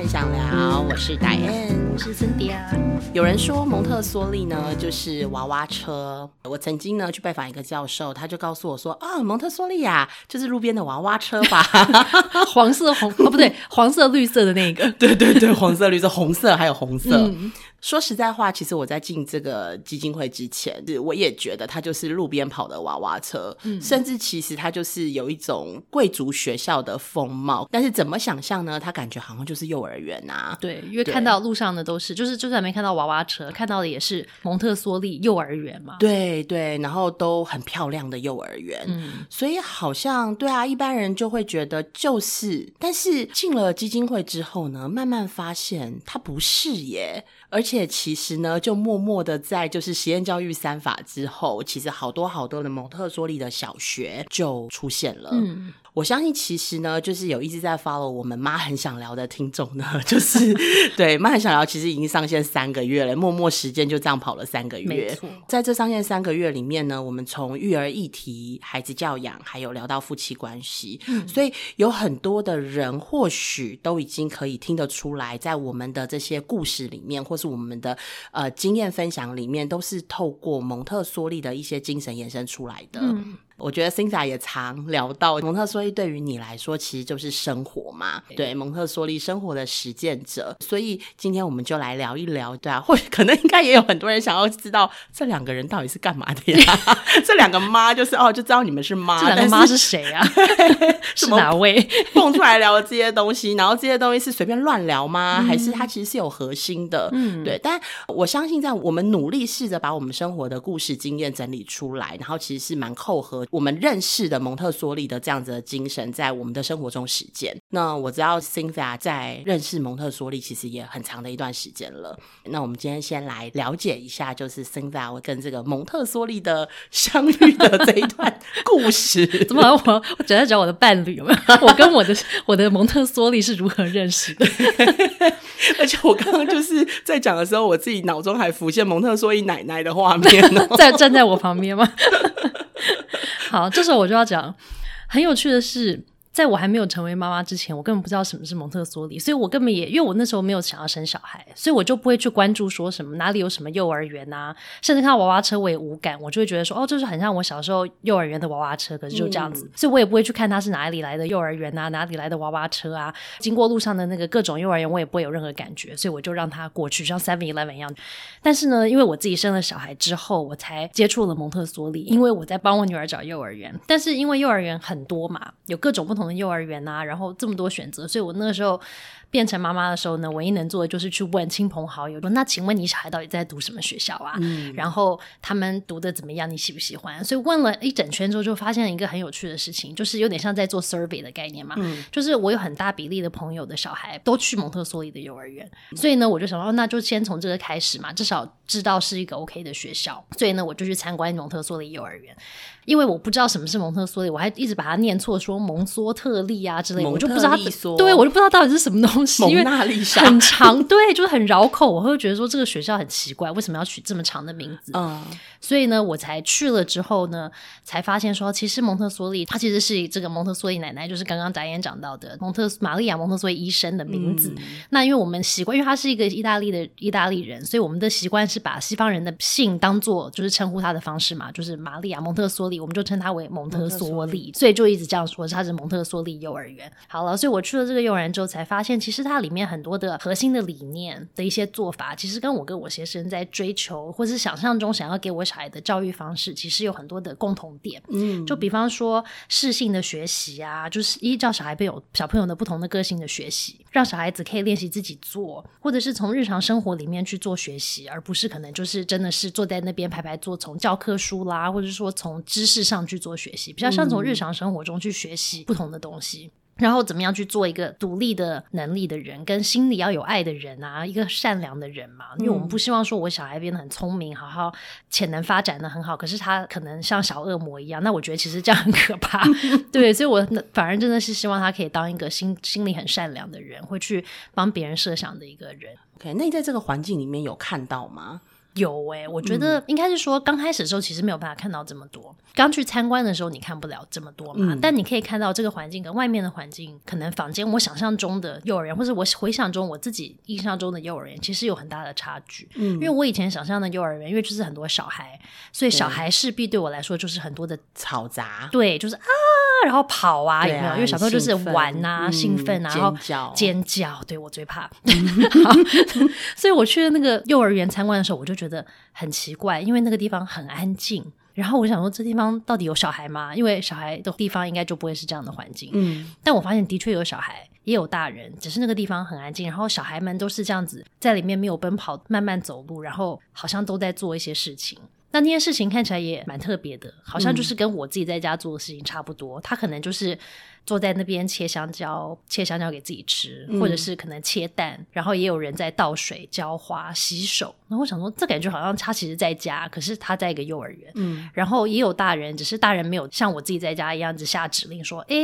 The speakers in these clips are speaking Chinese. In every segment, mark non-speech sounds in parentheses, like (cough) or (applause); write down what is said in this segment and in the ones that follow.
很想聊，我是戴恩，我是森迪啊。有人说蒙特梭利呢就是娃娃车，我曾经呢去拜访一个教授，他就告诉我说啊，蒙特梭利呀就是路边的娃娃车吧，(laughs) 黄色红哦不对，黄色绿色的那个，(laughs) 对对对，黄色绿色红色还有红色。说实在话，其实我在进这个基金会之前，我也觉得它就是路边跑的娃娃车，甚至其实它就是有一种贵族学校的风貌。但是怎么想象呢？它感觉好像就是幼儿园啊。对，因为看到路上的都是，就是就算没看到娃娃车，看到的也是蒙特梭利幼儿园嘛。对对，然后都很漂亮的幼儿园。嗯，所以好像对啊，一般人就会觉得就是，但是进了基金会之后呢，慢慢发现它不是耶。而且其实呢，就默默的在就是实验教育三法之后，其实好多好多的蒙特梭利的小学就出现了。嗯。我相信其实呢，就是有一直在 follow 我们妈很想聊的听众呢，(laughs) 就是对妈很想聊，其实已经上线三个月了，默默时间就这样跑了三个月。没错，在这上线三个月里面呢，我们从育儿议题、孩子教养，还有聊到夫妻关系，所以有很多的人或许都已经可以听得出来，在我们的这些故事里面，或是我们的呃经验分享里面，都是透过蒙特梭利的一些精神延伸出来的。我觉得 c i n a 也常聊到蒙特梭利对于你来说其实就是生活嘛，对蒙特梭利生活的实践者，所以今天我们就来聊一聊，对啊，或许可能应该也有很多人想要知道这两个人到底是干嘛的呀？(laughs) 这两个妈就是哦，就知道你们是妈，这两个妈是谁啊？(laughs) 是哪位蹦出来聊的这些东西？然后这些东西是随便乱聊吗？还是它其实是有核心的？嗯，对。但我相信，在我们努力试着把我们生活的故事经验整理出来，然后其实是蛮扣合。我们认识的蒙特梭利的这样子的精神，在我们的生活中实践。那我知道 Cynthia 在认识蒙特梭利其实也很长的一段时间了。那我们今天先来了解一下，就是 Cynthia 跟这个蒙特梭利的相遇的这一段故事。(laughs) 怎么我我只在讲我的伴侣有没有？我跟我的我的蒙特梭利是如何认识的？(laughs) 而且我刚刚就是在讲的时候，我自己脑中还浮现蒙特梭利奶奶的画面呢，(laughs) 在站在我旁边吗？好，这时候我就要讲，很有趣的是。在我还没有成为妈妈之前，我根本不知道什么是蒙特梭利，所以我根本也因为我那时候没有想要生小孩，所以我就不会去关注说什么哪里有什么幼儿园啊，甚至看到娃娃车我也无感，我就会觉得说哦，这是很像我小时候幼儿园的娃娃车，可是就这样子，所以我也不会去看它是哪里来的幼儿园啊，哪里来的娃娃车啊，经过路上的那个各种幼儿园，我也不会有任何感觉，所以我就让它过去，像 Seven Eleven 一样。但是呢，因为我自己生了小孩之后，我才接触了蒙特梭利，因为我在帮我女儿找幼儿园，但是因为幼儿园很多嘛，有各种不同从幼儿园啊。然后这么多选择，所以我那个时候。变成妈妈的时候呢，唯一能做的就是去问亲朋好友说：“那请问你小孩到底在读什么学校啊？然后他们读的怎么样？你喜不喜欢？”所以问了一整圈之后，就发现了一个很有趣的事情，就是有点像在做 survey 的概念嘛。就是我有很大比例的朋友的小孩都去蒙特梭利的幼儿园，所以呢，我就想说，那就先从这个开始嘛，至少知道是一个 OK 的学校。所以呢，我就去参观蒙特梭利幼儿园，因为我不知道什么是蒙特梭利，我还一直把它念错，说蒙梭特利啊之类，我就不知道，对我就不知道到底是什么东西。蒙娜丽莎很长，对，就是很绕口。我会觉得说这个学校很奇怪，为什么要取这么长的名字？嗯，所以呢，我才去了之后呢，才发现说，其实蒙特梭利，它其实是这个蒙特梭利奶奶，就是刚刚导演讲到的蒙特玛利亚蒙特梭利医生的名字。那因为我们习惯，因为他是一个意大利的意大利人，所以我们的习惯是把西方人的姓当做就是称呼他的方式嘛，就是玛利亚蒙特梭利，我们就称他为蒙特梭利，所以就一直这样说，他是蒙特梭利幼儿园。好了，所以我去了这个幼儿园之后，才发现其实它里里面很多的核心的理念的一些做法，其实跟我跟我先生在追求或是想象中想要给我小孩的教育方式，其实有很多的共同点。嗯，就比方说适性的学习啊，就是依照小孩朋友小朋友的不同的个性的学习，让小孩子可以练习自己做，或者是从日常生活里面去做学习，而不是可能就是真的是坐在那边排排坐，从教科书啦，或者说从知识上去做学习，比较像从日常生活中去学习不同的东西。然后怎么样去做一个独立的能力的人，跟心里要有爱的人啊，一个善良的人嘛。因为我们不希望说我小孩变得很聪明，好好潜能发展的很好，可是他可能像小恶魔一样。那我觉得其实这样很可怕。(laughs) 对，所以我反而真的是希望他可以当一个心心里很善良的人，会去帮别人设想的一个人。OK，那你在这个环境里面有看到吗？有哎，我觉得应该是说，刚开始的时候其实没有办法看到这么多。刚去参观的时候，你看不了这么多嘛。但你可以看到这个环境跟外面的环境，可能房间我想象中的幼儿园，或者我回想中我自己印象中的幼儿园，其实有很大的差距。嗯，因为我以前想象的幼儿园，因为就是很多小孩，所以小孩势必对我来说就是很多的嘈杂。对，就是啊，然后跑啊，有没有？因为小朋友就是玩啊，兴奋啊，然后尖叫。对我最怕。(laughs) (laughs) 所以我去那个幼儿园参观的时候，我就觉得很奇怪，因为那个地方很安静。然后我想说，这地方到底有小孩吗？因为小孩的地方应该就不会是这样的环境。嗯，但我发现的确有小孩，也有大人，只是那个地方很安静。然后小孩们都是这样子，在里面没有奔跑，慢慢走路，然后好像都在做一些事情。那那些事情看起来也蛮特别的，好像就是跟我自己在家做的事情差不多。他可能就是。坐在那边切香蕉，切香蕉给自己吃，或者是可能切蛋，然后也有人在倒水、浇花、洗手。然后我想说，这感觉好像他其实在家，可是他在一个幼儿园。嗯，然后也有大人，只是大人没有像我自己在家一样子下指令说：“哎，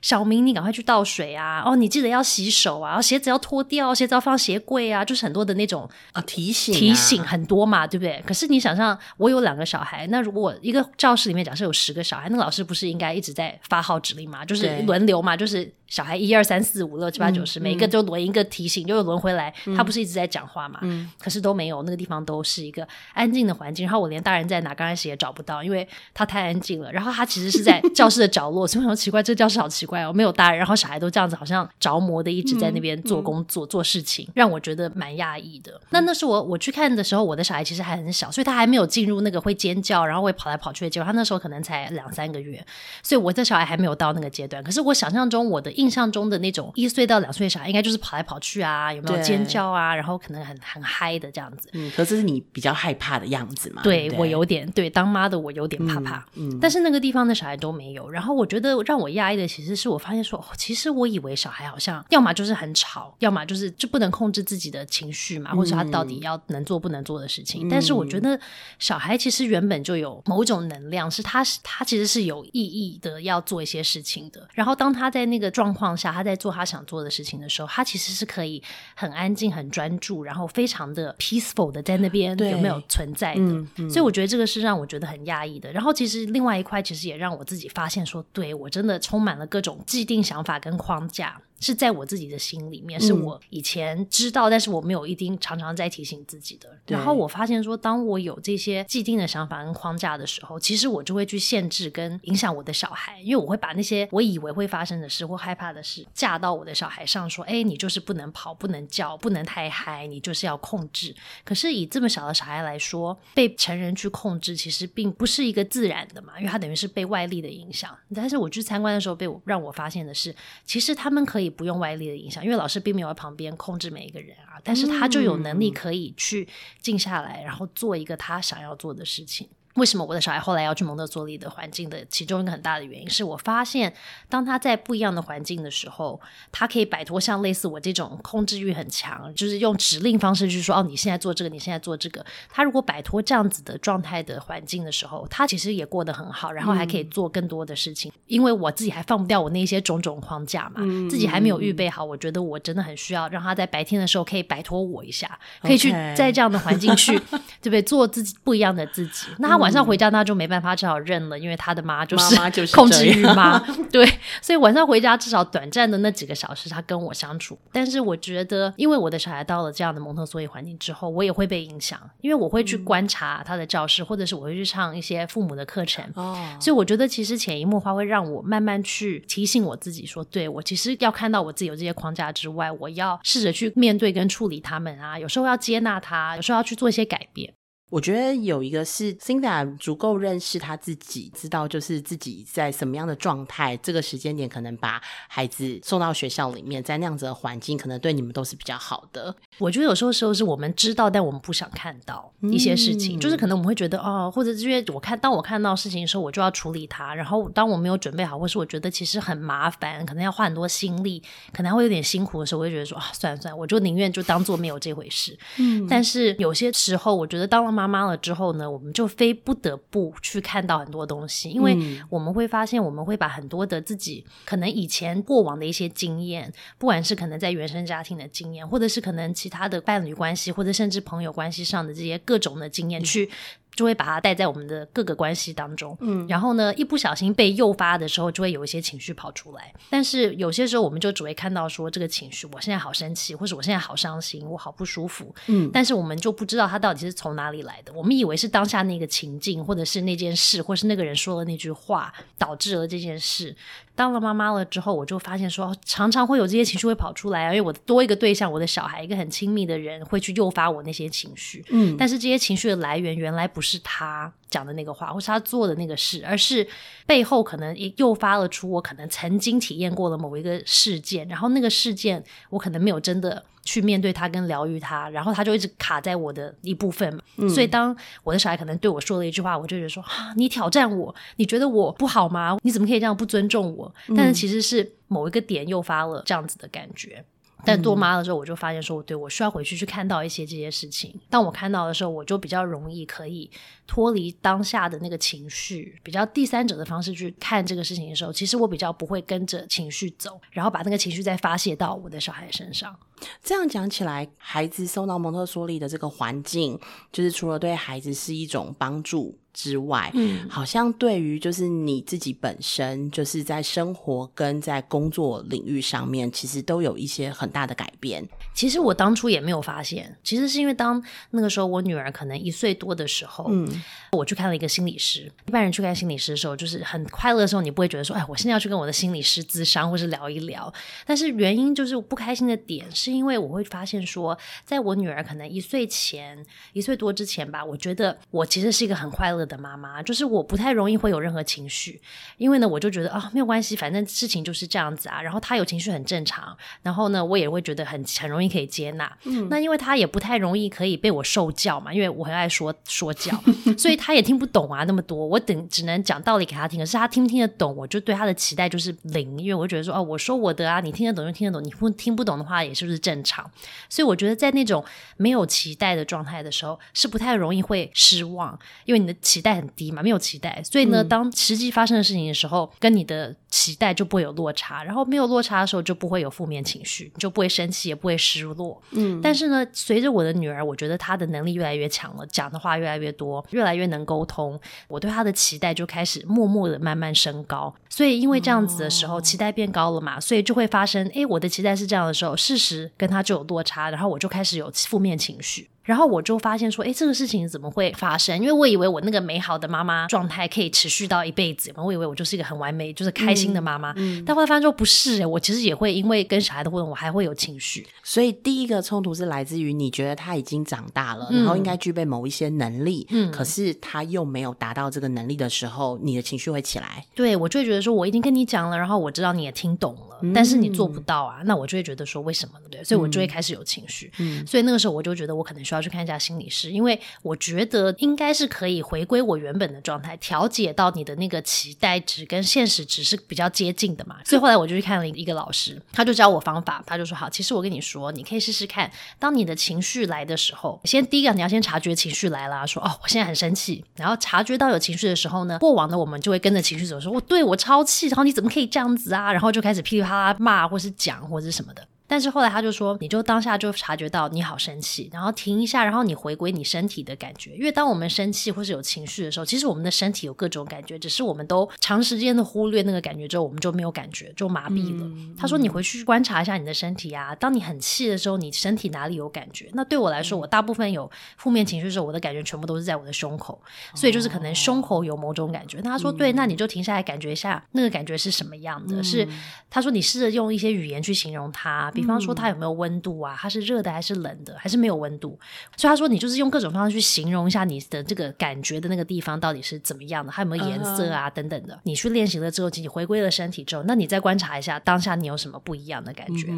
小明，你赶快去倒水啊！哦，你记得要洗手啊！鞋子要脱掉，鞋子要放鞋柜啊！”就是很多的那种啊提醒，提醒很多嘛，对不对？可是你想象，我有两个小孩，那如果一个教室里面假设有十个小孩，那个老师不是应该一直在发号指令吗？就是。轮流嘛，就是小孩一二三四五六七八九十，每一个就轮一个提醒，就轮回来。他不是一直在讲话嘛？嗯，可是都没有，那个地方都是一个安静的环境。然后我连大人在哪刚开始也找不到，因为他太安静了。然后他其实是在教室的角落，所以很奇怪，这个教室好奇怪哦，没有大人，然后小孩都这样子，好像着魔的一直在那边做工作做事情，让我觉得蛮讶异的。那那是我我去看的时候，我的小孩其实还很小，所以他还没有进入那个会尖叫，然后会跑来跑去的阶段。他那时候可能才两三个月，所以我的小孩还没有到那个阶段。可是我想象中我的印象中的那种一岁到两岁小孩，应该就是跑来跑去啊，有没有尖叫啊？然后可能很很嗨的这样子。嗯，可是你比较害怕的样子嘛？对我有点对当妈的我有点怕怕。嗯，但是那个地方的小孩都没有。然后我觉得让我压抑的，其实是我发现说，哦其实我以为小孩好像要么就是很吵，要么就是就不能控制自己的情绪嘛，或者他到底要能做不能做的事情。但是我觉得小孩其实原本就有某种能量，是他是他其实是有意义的，要做一些事情的。然后当他在那个状况下，他在做他想做的事情的时候，他其实是可以很安静、很专注，然后非常的 peaceful 的在那边有没有存在的？所以我觉得这个是让我觉得很压抑的。然后其实另外一块，其实也让我自己发现说，对我真的充满了各种既定想法跟框架。是在我自己的心里面，是我以前知道，但是我没有一定常常在提醒自己的。然后我发现说，当我有这些既定的想法跟框架的时候，其实我就会去限制跟影响我的小孩，因为我会把那些我以为会发生的事或害怕的事架到我的小孩上，说：“哎，你就是不能跑，不能叫，不能太嗨，你就是要控制。”可是以这么小的小孩来说，被成人去控制，其实并不是一个自然的嘛，因为他等于是被外力的影响。但是我去参观的时候，被我让我发现的是，其实他们可以。不用外力的影响，因为老师并没有在旁边控制每一个人啊，但是他就有能力可以去静下来，然后做一个他想要做的事情。为什么我的小孩后来要去蒙特梭利的环境的其中一个很大的原因，是我发现当他在不一样的环境的时候，他可以摆脱像类似我这种控制欲很强，就是用指令方式去说哦，你现在做这个，你现在做这个。他如果摆脱这样子的状态的环境的时候，他其实也过得很好，然后还可以做更多的事情。因为我自己还放不掉我那些种种框架嘛，自己还没有预备好。我觉得我真的很需要让他在白天的时候可以摆脱我一下，可以去在这样的环境去，对不对？做自己不一样的自己。那他。晚上回家，那就没办法，只好认了，因为他的妈就是控制欲妈，(laughs) 对，所以晚上回家至少短暂的那几个小时，他跟我相处。但是我觉得，因为我的小孩到了这样的蒙特梭利环境之后，我也会被影响，因为我会去观察他的教室，或者是我会去上一些父母的课程。哦，所以我觉得其实潜移默化会让我慢慢去提醒我自己，说，对我其实要看到我自己有这些框架之外，我要试着去面对跟处理他们啊，有时候要接纳他，有时候要去做一些改变。我觉得有一个是 Cinda 足够认识他自己，知道就是自己在什么样的状态，这个时间点可能把孩子送到学校里面，在那样子的环境，可能对你们都是比较好的。我觉得有时候时候是我们知道，但我们不想看到一些事情，就是可能我们会觉得哦，或者是因为我看当我看到事情的时候，我就要处理它，然后当我没有准备好，或是我觉得其实很麻烦，可能要花很多心力，可能会有点辛苦的时候，我就觉得说啊，算了算了，我就宁愿就当做没有这回事。嗯，但是有些时候，我觉得当了妈。妈妈了之后呢，我们就非不得不去看到很多东西，因为我们会发现，我们会把很多的自己可能以前过往的一些经验，不管是可能在原生家庭的经验，或者是可能其他的伴侣关系，或者甚至朋友关系上的这些各种的经验去。就会把它带在我们的各个关系当中，嗯，然后呢，一不小心被诱发的时候，就会有一些情绪跑出来。但是有些时候，我们就只会看到说这个情绪，我现在好生气，或者我现在好伤心，我好不舒服，嗯，但是我们就不知道它到底是从哪里来的。我们以为是当下那个情境，或者是那件事，或是那个人说的那句话导致了这件事。当了妈妈了之后，我就发现说，常常会有这些情绪会跑出来啊，因为我多一个对象，我的小孩，一个很亲密的人，会去诱发我那些情绪。嗯，但是这些情绪的来源，原来不是他讲的那个话，或是他做的那个事，而是背后可能也诱发了出我可能曾经体验过的某一个事件，然后那个事件我可能没有真的。去面对他跟疗愈他，然后他就一直卡在我的一部分嘛。所以当我的小孩可能对我说了一句话，我就觉得说：啊，你挑战我，你觉得我不好吗？你怎么可以这样不尊重我？但是其实是某一个点诱发了这样子的感觉。但做妈的时候，我就发现说，对我需要回去去看到一些这些事情。当我看到的时候，我就比较容易可以脱离当下的那个情绪，比较第三者的方式去看这个事情的时候，其实我比较不会跟着情绪走，然后把那个情绪再发泄到我的小孩身上。这样讲起来，孩子送到蒙特梭利的这个环境，就是除了对孩子是一种帮助之外，嗯，好像对于就是你自己本身，就是在生活跟在工作领域上面，其实都有一些很大的改变。其实我当初也没有发现，其实是因为当那个时候我女儿可能一岁多的时候，嗯，我去看了一个心理师。一般人去看心理师的时候，就是很快乐的时候，你不会觉得说，哎，我现在要去跟我的心理师咨商或是聊一聊。但是原因就是不开心的点是。因为我会发现说，在我女儿可能一岁前、一岁多之前吧，我觉得我其实是一个很快乐的妈妈，就是我不太容易会有任何情绪。因为呢，我就觉得啊，没有关系，反正事情就是这样子啊。然后她有情绪很正常，然后呢，我也会觉得很很容易可以接纳。嗯，那因为她也不太容易可以被我受教嘛，因为我很爱说说教，所以他也听不懂啊那么多。我等只能讲道理给他听，可是他听不听得懂，我就对他的期待就是零，因为我觉得说哦，我说我的啊，你听得懂就听得懂，你不听不懂的话，也是不是？正常，所以我觉得在那种没有期待的状态的时候，是不太容易会失望，因为你的期待很低嘛，没有期待，所以呢，当实际发生的事情的时候，跟你的期待就不会有落差，然后没有落差的时候，就不会有负面情绪，就不会生气，也不会失落。嗯，但是呢，随着我的女儿，我觉得她的能力越来越强了，讲的话越来越多，越来越能沟通，我对她的期待就开始默默的慢慢升高。所以因为这样子的时候，期待变高了嘛，所以就会发生，哎，我的期待是这样的时候，事实。跟她就有落差，然后我就开始有负面情绪。然后我就发现说，哎，这个事情怎么会发生？因为我以为我那个美好的妈妈状态可以持续到一辈子嘛，我以为我就是一个很完美、就是开心的妈妈。但后来发现说不是，哎，我其实也会因为跟小孩的互动，我还会有情绪。所以第一个冲突是来自于你觉得他已经长大了，然后应该具备某一些能力，嗯，可是他又没有达到这个能力的时候，你的情绪会起来。对，我就会觉得说，我已经跟你讲了，然后我知道你也听懂了，但是你做不到啊，那我就会觉得说，为什么呢？对，所以我就会开始有情绪。嗯，所以那个时候我就觉得我可能需要去看一下心理。师因为我觉得应该是可以回归我原本的状态，调节到你的那个期待值跟现实值是比较接近的嘛。所以后来我就去看了一个老师，他就教我方法，他就说：好，其实我跟你说，你可以试试看，当你的情绪来的时候，先第一个你要先察觉情绪来了，说哦，我现在很生气。然后察觉到有情绪的时候呢，过往的我们就会跟着情绪走，说我对我超气，然后你怎么可以这样子啊？然后就开始噼里啪啦骂或是讲或者什么的。但是后来他就说，你就当下就察觉到你好生气，然后停一下，然后你回归你身体的感觉。因为当我们生气或是有情绪的时候，其实我们的身体有各种感觉，只是我们都长时间的忽略那个感觉之后，我们就没有感觉，就麻痹了。他说你回去观察一下你的身体啊，当你很气的时候，你身体哪里有感觉？那对我来说，我大部分有负面情绪的时候，我的感觉全部都是在我的胸口，所以就是可能胸口有某种感觉。那他说对，那你就停下来感觉一下那个感觉是什么样的？是他说你试着用一些语言去形容它。比方说，它有没有温度啊？它是热的还是冷的？还是没有温度？所以他说，你就是用各种方式去形容一下你的这个感觉的那个地方到底是怎么样的，它有没有颜色啊等等的。你去练习了之后，你回归了身体之后，那你再观察一下当下你有什么不一样的感觉。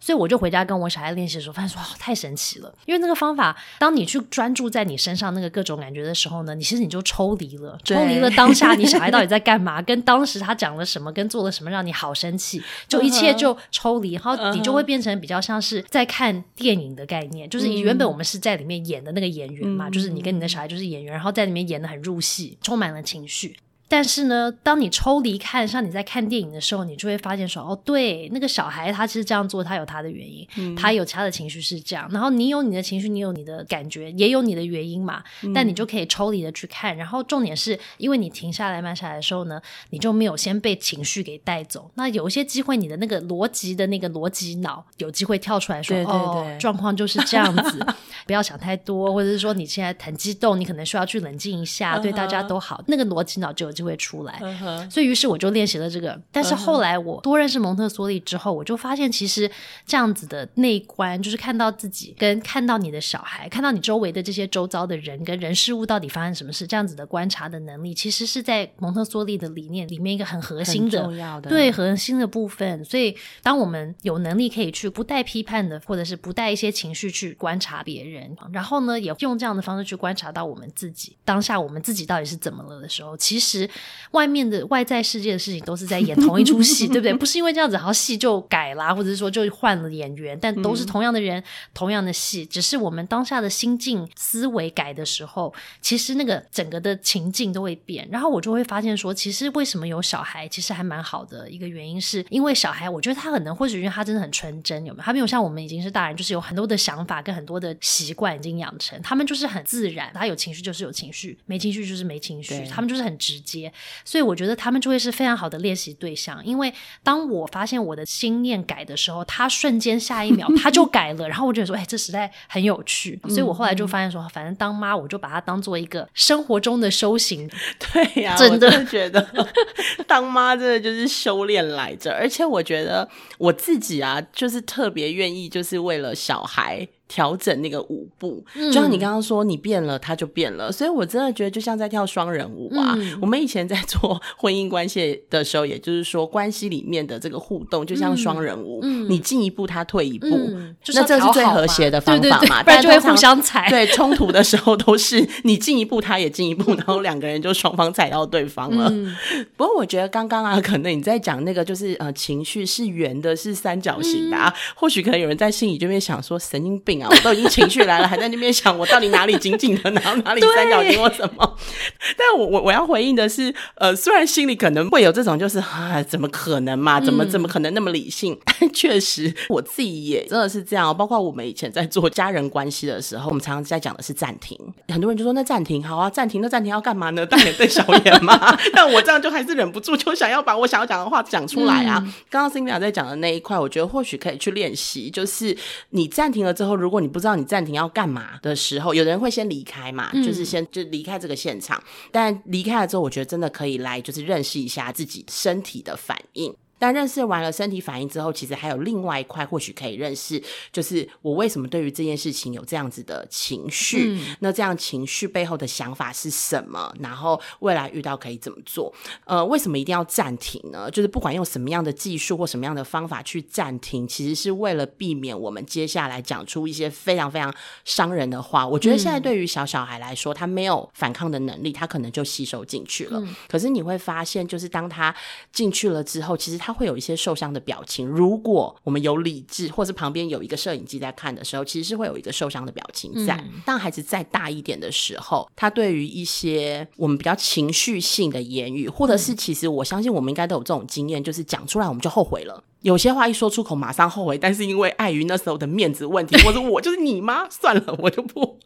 所以我就回家跟我小孩练习的时候，发现说太神奇了。因为那个方法，当你去专注在你身上那个各种感觉的时候呢，你其实你就抽离了，抽离了当下你小孩到底在干嘛，(laughs) 跟当时他讲了什么，跟做了什么让你好生气，就一切就抽离，然后你就会变。变成比较像是在看电影的概念，就是原本我们是在里面演的那个演员嘛，就是你跟你的小孩就是演员，然后在里面演的很入戏，充满了情绪。但是呢，当你抽离看，像你在看电影的时候，你就会发现说，哦，对，那个小孩他其实这样做，他有他的原因，他有他的情绪是这样。然后你有你的情绪，你有你的感觉，也有你的原因嘛。但你就可以抽离的去看。然后重点是因为你停下来慢下来的时候呢，你就没有先被情绪给带走。那有一些机会，你的那个逻辑的那个逻辑脑有机会跳出来说，哦，状况就是这样子，(laughs) 不要想太多，或者是说你现在很激动，你可能需要去冷静一下，对大家都好。那个逻辑脑就有。会出来，所以于是我就练习了这个。但是后来我多认识蒙特梭利之后，我就发现其实这样子的内观，就是看到自己跟看到你的小孩，看到你周围的这些周遭的人跟人事物到底发生什么事，这样子的观察的能力，其实是在蒙特梭利的理念里面一个很核心的、对核心的部分。所以当我们有能力可以去不带批判的，或者是不带一些情绪去观察别人，然后呢，也用这样的方式去观察到我们自己当下我们自己到底是怎么了的时候，其实。外面的外在世界的事情都是在演同一出戏，(laughs) 对不对？不是因为这样子，然后戏就改啦，或者是说就换了演员，但都是同样的人，同样的戏，只是我们当下的心境、思维改的时候，其实那个整个的情境都会变。然后我就会发现说，其实为什么有小孩，其实还蛮好的一个原因，是因为小孩，我觉得他可能或许因为他真的很纯真，有没有？他没有像我们已经是大人，就是有很多的想法跟很多的习惯已经养成，他们就是很自然，他有情绪就是有情绪，没情绪就是没情绪，他们就是很直接。所以我觉得他们就会是非常好的练习对象，因为当我发现我的心念改的时候，他瞬间下一秒他就改了，(laughs) 然后我就说，哎，这实在很有趣。所以我后来就发现说，反正当妈，我就把它当做一个生活中的修行。(laughs) 对呀，真的觉得 (laughs) 当妈真的就是修炼来着，而且我觉得我自己啊，就是特别愿意，就是为了小孩。调整那个舞步，就像你刚刚说，你变了，他就变了。所以我真的觉得，就像在跳双人舞啊。我们以前在做婚姻关系的时候，也就是说，关系里面的这个互动，就像双人舞，你进一步，他退一步，那这是最和谐的方法嘛？不然就会互相踩。对，冲突的时候都是你进一步，他也进一步，然后两个人就双方踩到对方了。不过我觉得刚刚啊，可能你在讲那个，就是呃，情绪是圆的，是三角形的啊。或许可能有人在心里就会想说，神经病。我都已经情绪来了，还在那边想我到底哪里紧紧的，然后哪里三角形或什么？但我我我要回应的是，呃，虽然心里可能会有这种，就是啊，怎么可能嘛？怎么怎么可能那么理性？但确实我自己也真的是这样。包括我们以前在做家人关系的时候，我们常常在讲的是暂停。很多人就说那暂停好啊，暂停那暂停要干嘛呢？大眼瞪小眼嘛。(laughs) 但我这样就还是忍不住，就想要把我想要讲的话讲出来啊。刚刚 Cindy 在讲的那一块，我觉得或许可以去练习，就是你暂停了之后，如果你不知道你暂停要干嘛的时候，有的人会先离开嘛，就是先就离开这个现场。但离开了之后，我觉得真的可以来，就是认识一下自己身体的反应。但认识完了身体反应之后，其实还有另外一块，或许可以认识，就是我为什么对于这件事情有这样子的情绪？那这样情绪背后的想法是什么？然后未来遇到可以怎么做？呃，为什么一定要暂停呢？就是不管用什么样的技术或什么样的方法去暂停，其实是为了避免我们接下来讲出一些非常非常伤人的话。我觉得现在对于小小孩来说，他没有反抗的能力，他可能就吸收进去了。可是你会发现，就是当他进去了之后，其实他。会有一些受伤的表情。如果我们有理智，或是旁边有一个摄影机在看的时候，其实是会有一个受伤的表情在。当孩子再大一点的时候，他对于一些我们比较情绪性的言语，或者是其实我相信我们应该都有这种经验，就是讲出来我们就后悔了。有些话一说出口马上后悔，但是因为碍于那时候的面子问题，或者我就是你妈，算了，我就不。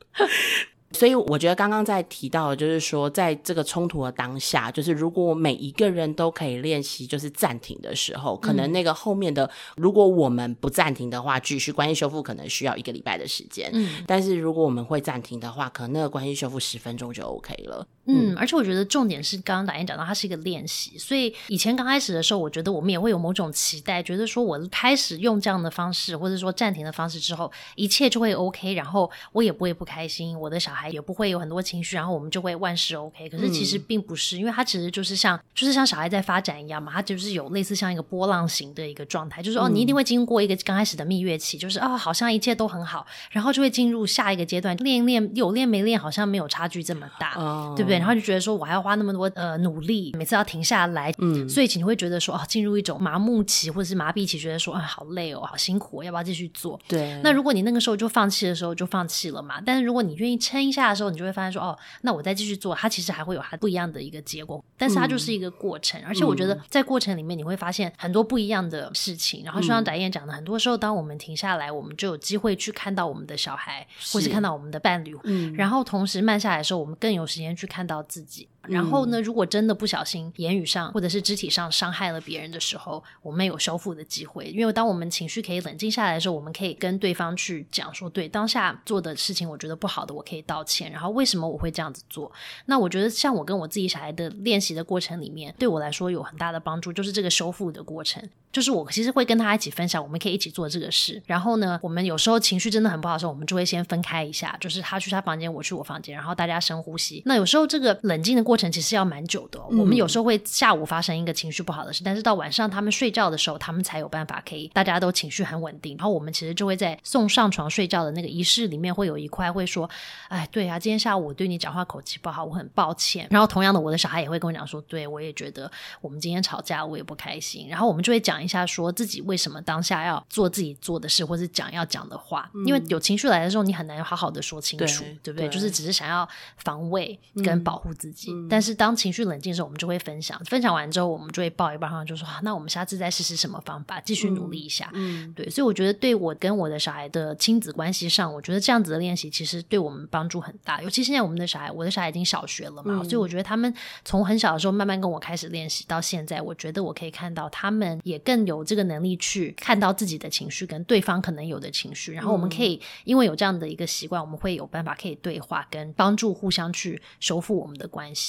所以我觉得刚刚在提到，就是说，在这个冲突的当下，就是如果每一个人都可以练习，就是暂停的时候，可能那个后面的，如果我们不暂停的话，继续关系修复可能需要一个礼拜的时间。嗯，但是如果我们会暂停的话，可能那个关系修复十分钟就 OK 了。嗯，而且我觉得重点是刚刚导演讲到，它是一个练习。所以以前刚开始的时候，我觉得我们也会有某种期待，觉得说我开始用这样的方式，或者说暂停的方式之后，一切就会 OK，然后我也不会不开心，我的小孩。孩也不会有很多情绪，然后我们就会万事 OK。可是其实并不是，因为他其实就是像就是像小孩在发展一样嘛，他就是有类似像一个波浪形的一个状态，就是哦，你一定会经过一个刚开始的蜜月期，就是啊，好像一切都很好，然后就会进入下一个阶段，练一练有练没练，好像没有差距这么大，对不对？然后就觉得说我还要花那么多呃努力，每次要停下来，嗯，所以你会觉得说哦，进入一种麻木期或者是麻痹期，觉得说啊，好累哦，好辛苦，要不要继续做？对。那如果你那个时候就放弃的时候，就放弃了嘛。但是如果你愿意撑一下的时候，你就会发现说哦，那我再继续做，它其实还会有它不一样的一个结果。但是它就是一个过程，而且我觉得在过程里面你会发现很多不一样的事情。然后就像翟燕讲的，很多时候当我们停下来，我们就有机会去看到我们的小孩，或是看到我们的伴侣。嗯。然后同时慢下来的时候，我们更有时间去看到自己。然后呢，如果真的不小心言语上或者是肢体上伤害了别人的时候，我们有修复的机会。因为当我们情绪可以冷静下来的时候，我们可以跟对方去讲说，对当下做的事情，我觉得不好的，我可以道歉。然后为什么我会这样子做？那我觉得像我跟我自己小孩的练习的过程里面，对我来说有很大的帮助，就是这个修复的过程。就是我其实会跟他一起分享，我们可以一起做这个事。然后呢，我们有时候情绪真的很不好的时候，我们就会先分开一下，就是他去他房间，我去我房间，然后大家深呼吸。那有时候这个冷静的过程其实要蛮久的。我们有时候会下午发生一个情绪不好的事，但是到晚上他们睡觉的时候，他们才有办法可以大家都情绪很稳定。然后我们其实就会在送上床睡觉的那个仪式里面，会有一块会说：“哎，对啊，今天下午我对你讲话口气不好，我很抱歉。”然后同样的，我的小孩也会跟我讲说：“对我也觉得我们今天吵架，我也不开心。”然后我们就会讲一下说自己。为什么当下要做自己做的事，或是讲要讲的话？因为有情绪来的时候，你很难好好的说清楚，对不对？就是只是想要防卫跟保护自己。但是当情绪冷静的时候，我们就会分享。分享完之后，我们就会抱一抱，就说：“那我们下次再试试什么方法，继续努力一下。”嗯，对。所以我觉得，对我跟我的小孩的亲子关系上，我觉得这样子的练习其实对我们帮助很大。尤其现在我们的小孩，我的小孩已经小学了嘛，所以我觉得他们从很小的时候慢慢跟我开始练习，到现在，我觉得我可以看到他们也更有这个能力。去看到自己的情绪跟对方可能有的情绪，然后我们可以因为有这样的一个习惯，我们会有办法可以对话跟帮助互相去修复我们的关系。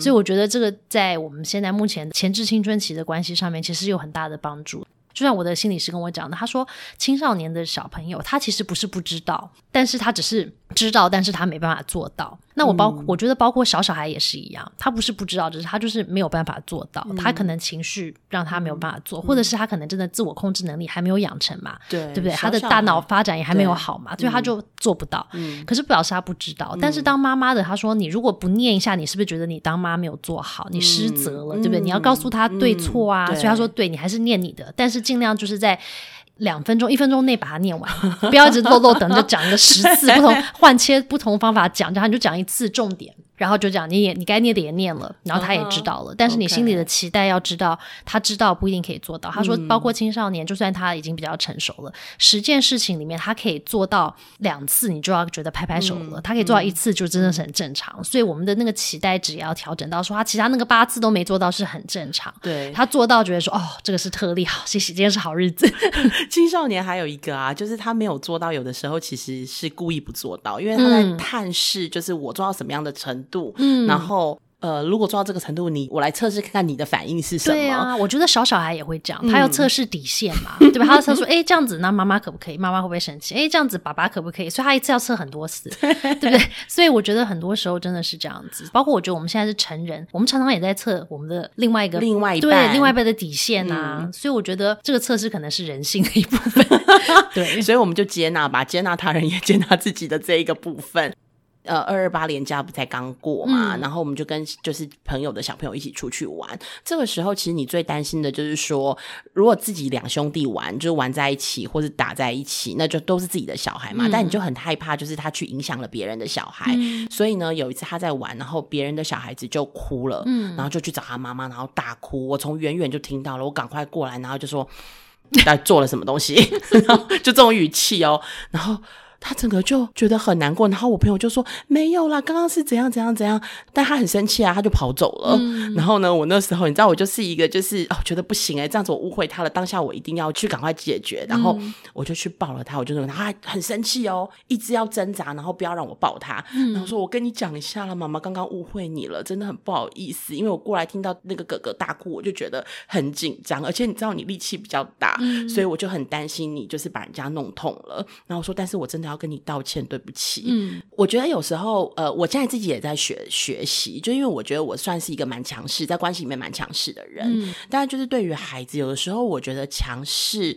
所以我觉得这个在我们现在目前前置青春期的关系上面，其实有很大的帮助。就像我的心理师跟我讲的，他说青少年的小朋友，他其实不是不知道，但是他只是知道，但是他没办法做到。那我包，我觉得包括小小孩也是一样，他不是不知道，只是他就是没有办法做到。他可能情绪让他没有办法做，或者是他可能真的自我控制能力还没有养成嘛，对对不对？他的大脑发展也还没有好嘛，所以他就做不到。可是不表示他不知道。但是当妈妈的，他说你如果不念一下，你是不是觉得你当妈没有做好，你失责了，对不对？你要告诉他对错啊。所以他说，对你还是念你的，但是尽量就是在。两分钟、一分钟内把它念完，(laughs) 不要一直漏漏等着讲一个十次，不同换切不同方法讲，然后你就讲一次重点。然后就讲，你也你该念的也念了，然后他也知道了。但是你心里的期待要知道，他知道不一定可以做到。他说，包括青少年，就算他已经比较成熟了，十件事情里面他可以做到两次，你就要觉得拍拍手了。他可以做到一次，就真的是很正常。所以我们的那个期待值也要调整到，说他其他那个八次都没做到是很正常。对他做到，觉得说哦，这个是特例，好，谢谢，今天是好日子。(laughs) 青少年还有一个啊，就是他没有做到，有的时候其实是故意不做到，因为他在探视，就是我做到什么样的程度，嗯，然后。呃，如果做到这个程度，你我来测试看看你的反应是什么？对啊，我觉得小小孩也会这样，他要测试底线嘛，(laughs) 对吧？他要测说，哎，这样子，那妈妈可不可以？妈妈会不会生气？哎，这样子，爸爸可不可以？所以他一次要测很多次，(laughs) 对不对？所以我觉得很多时候真的是这样子。包括我觉得我们现在是成人，我们常常也在测我们的另外一个另外一对另外一半的底线啊。所以我觉得这个测试可能是人性的一部分。(laughs) 对，所以我们就接纳吧，接纳他人也接纳自己的这一个部分。呃，二二八连假不才刚过嘛，然后我们就跟就是朋友的小朋友一起出去玩。这个时候，其实你最担心的就是说，如果自己两兄弟玩，就是玩在一起或者打在一起，那就都是自己的小孩嘛。但你就很害怕，就是他去影响了别人的小孩。所以呢，有一次他在玩，然后别人的小孩子就哭了，嗯，然后就去找他妈妈，然后大哭。我从远远就听到了，我赶快过来，然后就说 (laughs) 他做了什么东西，(laughs) 然后就这种语气哦，然后。他整个就觉得很难过，然后我朋友就说没有啦，刚刚是怎样怎样怎样，但他很生气啊，他就跑走了。然后呢，我那时候你知道，我就是一个就是哦，觉得不行哎，这样子我误会他了，当下我一定要去赶快解决。然后我就去抱了他，我就说他很生气哦，一直要挣扎，然后不要让我抱他。然后说我跟你讲一下了，妈妈刚刚误会你了，真的很不好意思，因为我过来听到那个哥哥大哭，我就觉得很紧张，而且你知道你力气比较大，所以我就很担心你就是把人家弄痛了。然后我说，但是我真的。的要跟你道歉，对不起。嗯，我觉得有时候，呃，我现在自己也在学学习，就因为我觉得我算是一个蛮强势，在关系里面蛮强势的人。嗯，但是就是对于孩子，有的时候我觉得强势。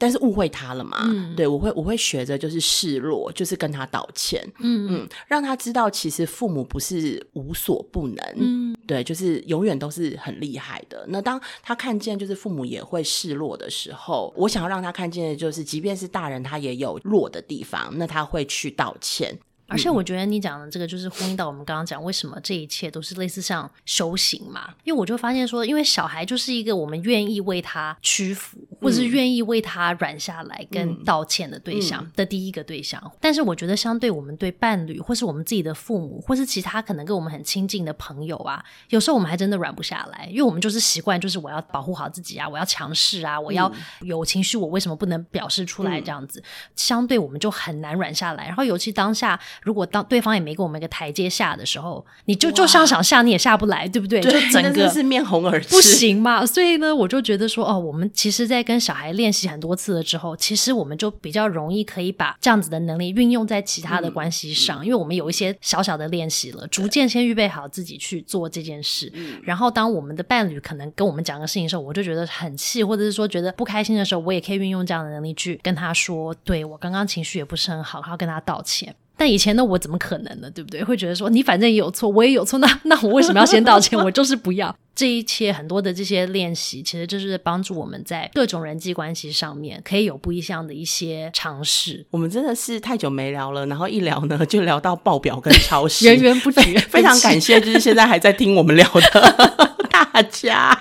但是误会他了嘛？对我会我会学着就是示弱，就是跟他道歉，嗯嗯，让他知道其实父母不是无所不能，嗯，对，就是永远都是很厉害的。那当他看见就是父母也会示弱的时候，我想要让他看见的就是，即便是大人他也有弱的地方，那他会去道歉。而且我觉得你讲的这个就是呼应到我们刚刚讲为什么这一切都是类似像修行嘛？因为我就发现说，因为小孩就是一个我们愿意为他屈服，或者是愿意为他软下来跟道歉的对象的第一个对象。但是我觉得，相对我们对伴侣，或是我们自己的父母，或是其他可能跟我们很亲近的朋友啊，有时候我们还真的软不下来，因为我们就是习惯，就是我要保护好自己啊，我要强势啊，我要有情绪，我为什么不能表示出来？这样子，相对我们就很难软下来。然后尤其当下。如果当对方也没给我们一个台阶下的时候，你就就上想下你也下不来，对不对？就整个是面红耳赤，不行嘛。所以呢，我就觉得说，哦，我们其实，在跟小孩练习很多次了之后，其实我们就比较容易可以把这样子的能力运用在其他的关系上，因为我们有一些小小的练习了，逐渐先预备好自己去做这件事。然后，当我们的伴侣可能跟我们讲个事情的时候，我就觉得很气，或者是说觉得不开心的时候，我也可以运用这样的能力去跟他说，对我刚刚情绪也不是很好，然后跟他道歉。但以前的我怎么可能呢？对不对？会觉得说你反正也有错，我也有错，那 (laughs) 那我为什么要先道歉？(laughs) 我就是不要这一切很多的这些练习，其实就是帮助我们在各种人际关系上面可以有不一样的一些尝试。我们真的是太久没聊了，然后一聊呢就聊到爆表跟超市，源源不绝。非常感谢，就是现在还在听我们聊的 (laughs) 大家。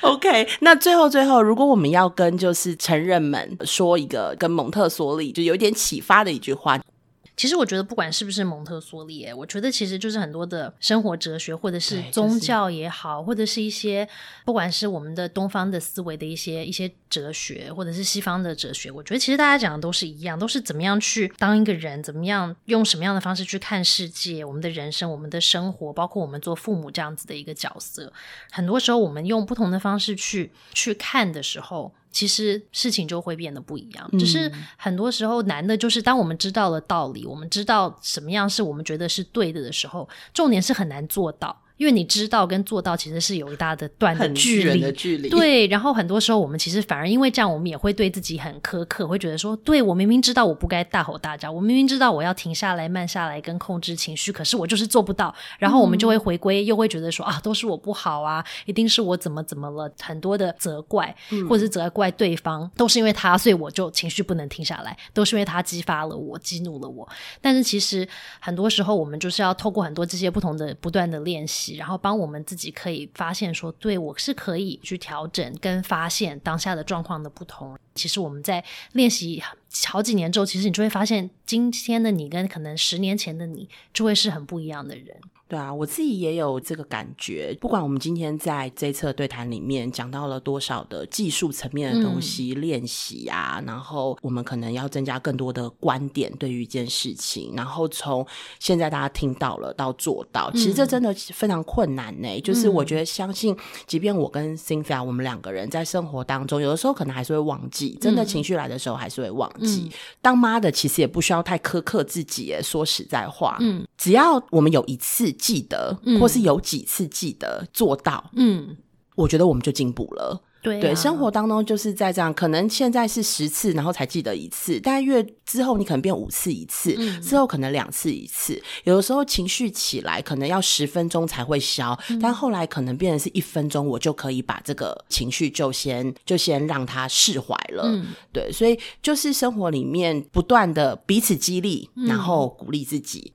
OK，那最后最后，如果我们要跟就是成人们说一个跟蒙特梭利就有点启发的一句话。其实我觉得，不管是不是蒙特梭利，我觉得其实就是很多的生活哲学，或者是宗教也好，或者是一些不管是我们的东方的思维的一些一些哲学，或者是西方的哲学，我觉得其实大家讲的都是一样，都是怎么样去当一个人，怎么样用什么样的方式去看世界，我们的人生，我们的生活，包括我们做父母这样子的一个角色。很多时候，我们用不同的方式去去看的时候。其实事情就会变得不一样，就是很多时候难的就是当我们知道了道理，我们知道什么样是我们觉得是对的的时候，重点是很难做到。因为你知道跟做到其实是有一大的段的距离，距离对。然后很多时候我们其实反而因为这样，我们也会对自己很苛刻，会觉得说，对我明明知道我不该大吼大叫，我明明知道我要停下来、慢下来跟控制情绪，可是我就是做不到。然后我们就会回归，又会觉得说啊，都是我不好啊，一定是我怎么怎么了，很多的责怪，或者是责怪对方，都是因为他，所以我就情绪不能停下来，都是因为他激发了我，激怒了我。但是其实很多时候我们就是要透过很多这些不同的不断的练习。然后帮我们自己可以发现说，对我是可以去调整跟发现当下的状况的不同。其实我们在练习好几年之后，其实你就会发现，今天的你跟可能十年前的你就会是很不一样的人。对啊，我自己也有这个感觉。不管我们今天在这一次对谈里面讲到了多少的技术层面的东西练习啊，然后我们可能要增加更多的观点对于一件事情，然后从现在大家听到了到做到，其实这真的非常困难呢。就是我觉得，相信即便我跟 Cynthia 我们两个人在生活当中，有的时候可能还是会忘记，真的情绪来的时候还是会忘记。当妈的其实也不需要太苛刻自己，说实在话，嗯，只要我们有一次。记得，或是有几次记得做到，嗯，我觉得我们就进步了。对，生活当中就是在这样，可能现在是十次，然后才记得一次，但越之后你可能变五次一次，之后可能两次一次。有的时候情绪起来，可能要十分钟才会消，但后来可能变成是一分钟，我就可以把这个情绪就先就先让它释怀了。对，所以就是生活里面不断的彼此激励，然后鼓励自己。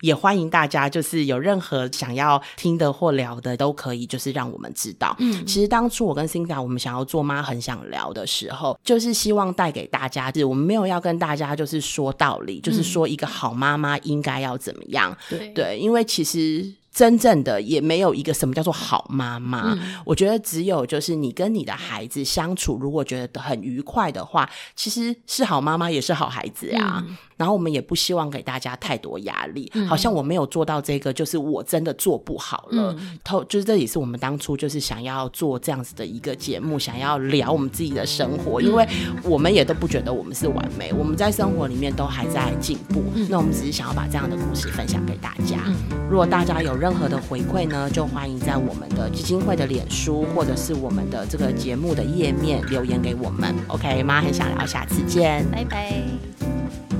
也欢迎大家，就是有任何想要听的或聊的，都可以，就是让我们知道。嗯，其实当初我跟 Cinda 我们想要做妈很想聊的时候，就是希望带给大家，就是我们没有要跟大家就是说道理，就是说一个好妈妈应该要怎么样。对对，因为其实真正的也没有一个什么叫做好妈妈。我觉得只有就是你跟你的孩子相处，如果觉得很愉快的话，其实是好妈妈也是好孩子呀。然后我们也不希望给大家太多压力，好像我没有做到这个，就是我真的做不好了。透就是这也是我们当初就是想要做这样子的一个节目，想要聊我们自己的生活，因为我们也都不觉得我们是完美，我们在生活里面都还在进步。那我们只是想要把这样的故事分享给大家。如果大家有任何的回馈呢，就欢迎在我们的基金会的脸书或者是我们的这个节目的页面留言给我们。OK 妈很想聊，下次见，拜拜。